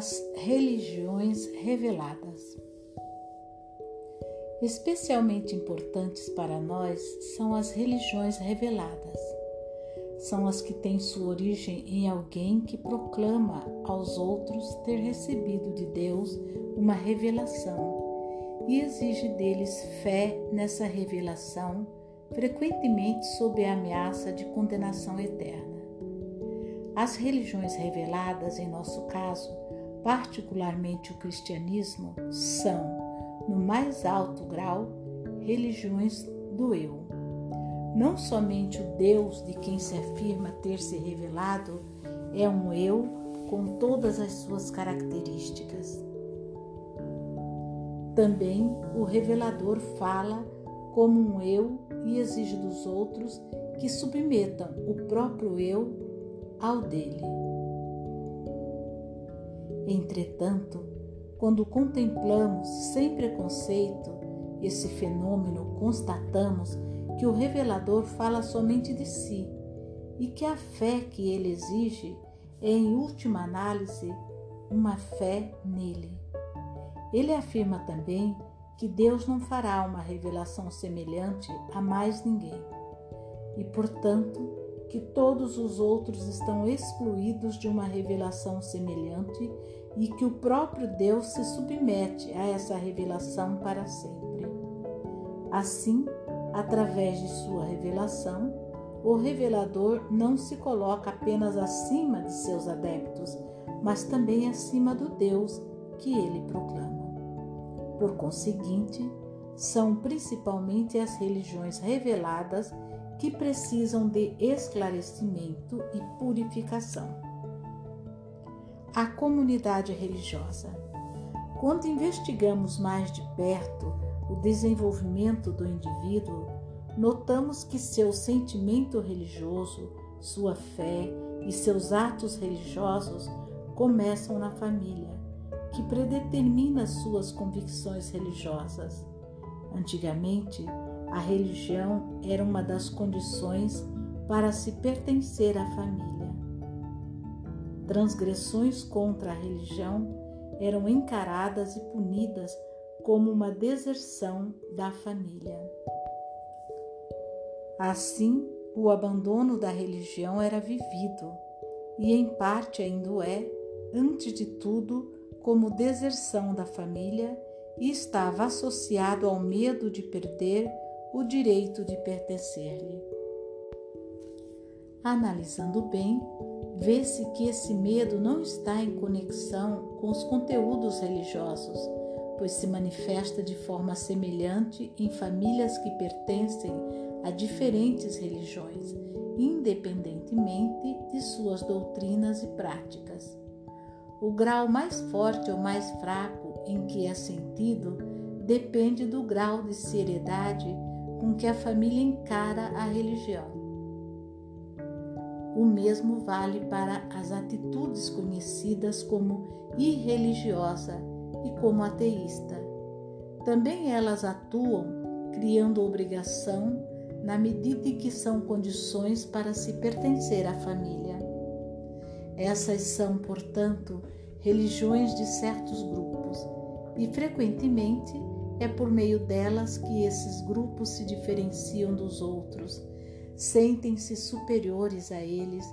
As religiões reveladas. Especialmente importantes para nós são as religiões reveladas. São as que têm sua origem em alguém que proclama aos outros ter recebido de Deus uma revelação e exige deles fé nessa revelação, frequentemente sob a ameaça de condenação eterna. As religiões reveladas, em nosso caso, particularmente o cristianismo, são, no mais alto grau, religiões do eu. Não somente o Deus de quem se afirma ter se revelado é um eu com todas as suas características. Também o revelador fala como um eu e exige dos outros que submetam o próprio eu ao dele. Entretanto, quando contemplamos sem preconceito esse fenômeno, constatamos que o revelador fala somente de si e que a fé que ele exige é, em última análise, uma fé nele. Ele afirma também que Deus não fará uma revelação semelhante a mais ninguém e, portanto, que todos os outros estão excluídos de uma revelação semelhante e que o próprio Deus se submete a essa revelação para sempre. Assim, através de sua revelação, o revelador não se coloca apenas acima de seus adeptos, mas também acima do Deus que ele proclama. Por conseguinte, são principalmente as religiões reveladas que precisam de esclarecimento e purificação. A comunidade religiosa. Quando investigamos mais de perto o desenvolvimento do indivíduo, notamos que seu sentimento religioso, sua fé e seus atos religiosos começam na família, que predetermina suas convicções religiosas. Antigamente, a religião era uma das condições para se pertencer à família. Transgressões contra a religião eram encaradas e punidas como uma deserção da família. Assim, o abandono da religião era vivido, e em parte ainda é, antes de tudo, como deserção da família e estava associado ao medo de perder o direito de pertencer-lhe. Analisando bem, vê-se que esse medo não está em conexão com os conteúdos religiosos, pois se manifesta de forma semelhante em famílias que pertencem a diferentes religiões, independentemente de suas doutrinas e práticas. O grau mais forte ou mais fraco em que é sentido depende do grau de seriedade com que a família encara a religião. O mesmo vale para as atitudes conhecidas como irreligiosa e como ateísta. Também elas atuam criando obrigação na medida em que são condições para se pertencer à família. Essas são, portanto, religiões de certos grupos e frequentemente é por meio delas que esses grupos se diferenciam dos outros, sentem-se superiores a eles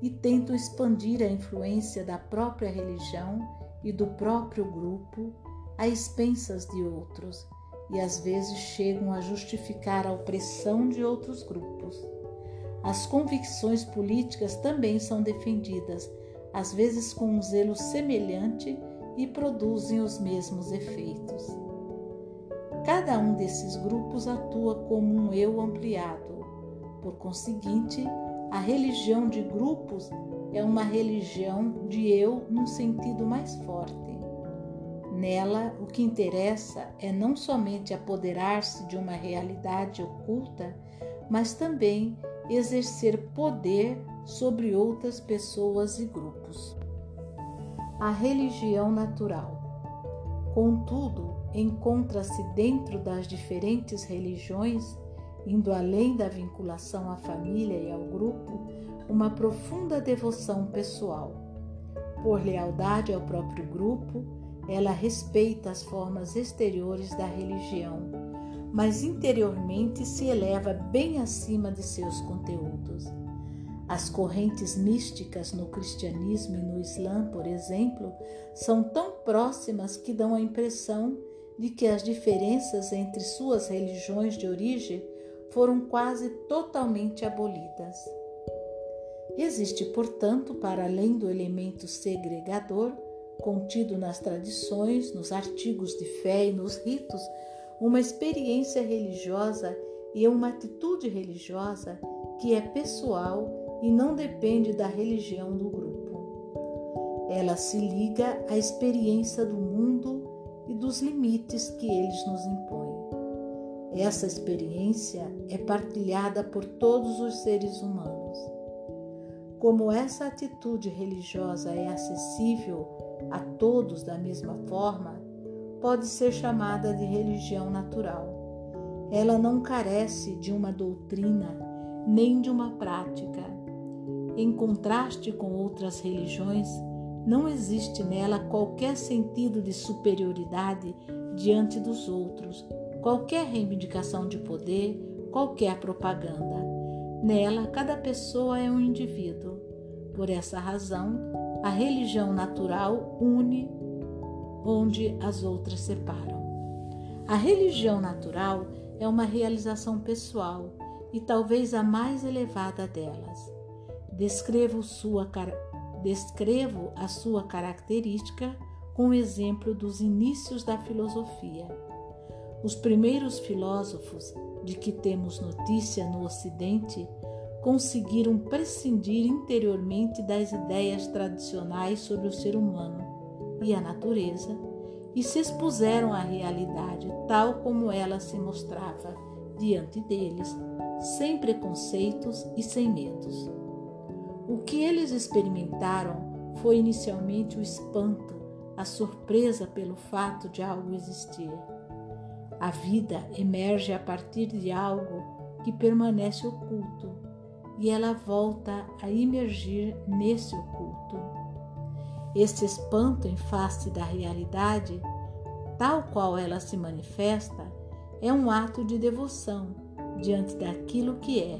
e tentam expandir a influência da própria religião e do próprio grupo a expensas de outros, e às vezes chegam a justificar a opressão de outros grupos. As convicções políticas também são defendidas, às vezes com um zelo semelhante e produzem os mesmos efeitos. Cada um desses grupos atua como um eu ampliado. Por conseguinte, a religião de grupos é uma religião de eu num sentido mais forte. Nela, o que interessa é não somente apoderar-se de uma realidade oculta, mas também exercer poder sobre outras pessoas e grupos. A religião natural. Contudo, encontra-se dentro das diferentes religiões, indo além da vinculação à família e ao grupo, uma profunda devoção pessoal. Por lealdade ao próprio grupo, ela respeita as formas exteriores da religião, mas interiormente se eleva bem acima de seus conteúdos. As correntes místicas no cristianismo e no islã, por exemplo, são tão próximas que dão a impressão de que as diferenças entre suas religiões de origem foram quase totalmente abolidas. Existe, portanto, para além do elemento segregador, contido nas tradições, nos artigos de fé e nos ritos, uma experiência religiosa e uma atitude religiosa que é pessoal e não depende da religião do grupo. Ela se liga à experiência do mundo e dos limites que eles nos impõem. Essa experiência é partilhada por todos os seres humanos. Como essa atitude religiosa é acessível a todos da mesma forma, pode ser chamada de religião natural. Ela não carece de uma doutrina nem de uma prática. Em contraste com outras religiões, não existe nela qualquer sentido de superioridade diante dos outros, qualquer reivindicação de poder, qualquer propaganda. Nela, cada pessoa é um indivíduo. Por essa razão, a religião natural une onde as outras separam. A religião natural é uma realização pessoal e talvez a mais elevada delas. Descrevo, sua, descrevo a sua característica com o exemplo dos inícios da filosofia. Os primeiros filósofos de que temos notícia no Ocidente conseguiram prescindir interiormente das ideias tradicionais sobre o ser humano e a natureza e se expuseram à realidade tal como ela se mostrava diante deles, sem preconceitos e sem medos. O que eles experimentaram foi inicialmente o espanto, a surpresa pelo fato de algo existir. A vida emerge a partir de algo que permanece oculto e ela volta a emergir nesse oculto. Este espanto em face da realidade, tal qual ela se manifesta, é um ato de devoção diante daquilo que é,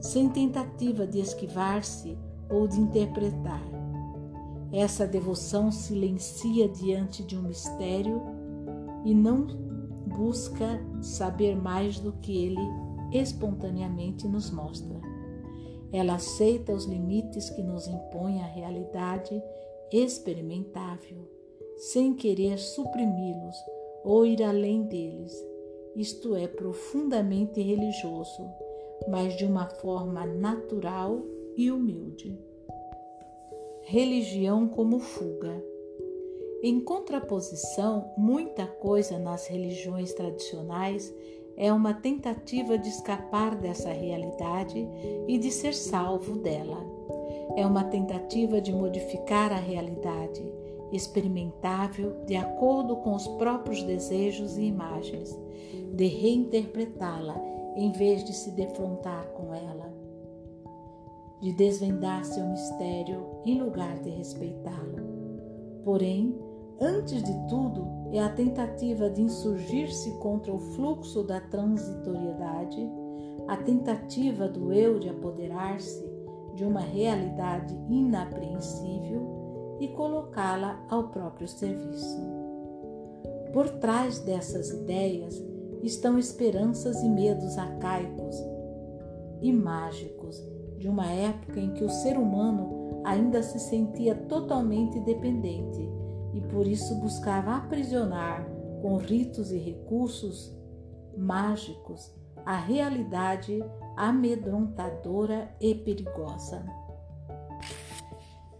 sem tentativa de esquivar-se ou de interpretar. Essa devoção silencia diante de um mistério e não busca saber mais do que ele espontaneamente nos mostra. Ela aceita os limites que nos impõe a realidade experimentável, sem querer suprimi-los ou ir além deles. Isto é profundamente religioso, mas de uma forma natural e humilde. Religião como fuga. Em contraposição, muita coisa nas religiões tradicionais é uma tentativa de escapar dessa realidade e de ser salvo dela. É uma tentativa de modificar a realidade, experimentável de acordo com os próprios desejos e imagens, de reinterpretá-la em vez de se defrontar com ela, de desvendar seu mistério em lugar de respeitá-lo. Porém, antes de tudo, é a tentativa de insurgir-se contra o fluxo da transitoriedade, a tentativa do eu de apoderar-se de uma realidade inapreensível e colocá-la ao próprio serviço. Por trás dessas ideias estão esperanças e medos arcaicos e mágicos de uma época em que o ser humano ainda se sentia totalmente dependente e por isso buscava aprisionar com ritos e recursos mágicos a realidade amedrontadora e perigosa.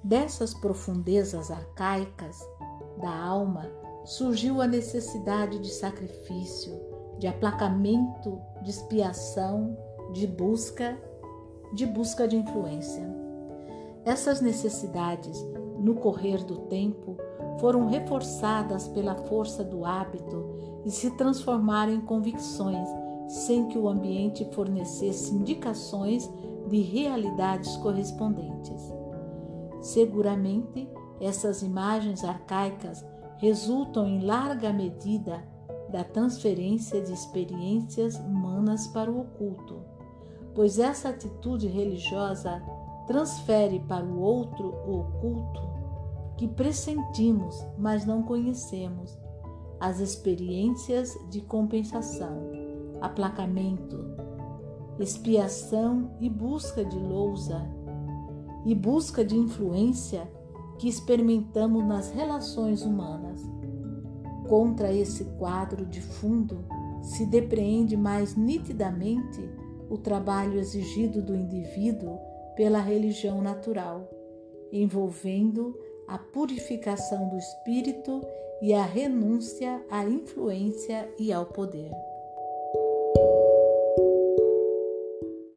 Dessas profundezas arcaicas da alma surgiu a necessidade de sacrifício, de aplacamento, de expiação, de busca, de busca de influência. Essas necessidades, no correr do tempo, foram reforçadas pela força do hábito e se transformaram em convicções, sem que o ambiente fornecesse indicações de realidades correspondentes. Seguramente, Essas imagens arcaicas resultam em larga medida da transferência de experiências humanas para o oculto, pois essa atitude religiosa transfere para o outro o oculto que pressentimos, mas não conhecemos, as experiências de compensação, aplacamento, expiação e busca de lousa e busca de influência que experimentamos nas relações humanas. Contra esse quadro de fundo se depreende mais nitidamente o trabalho exigido do indivíduo pela religião natural, envolvendo a purificação do espírito e a renúncia à influência e ao poder.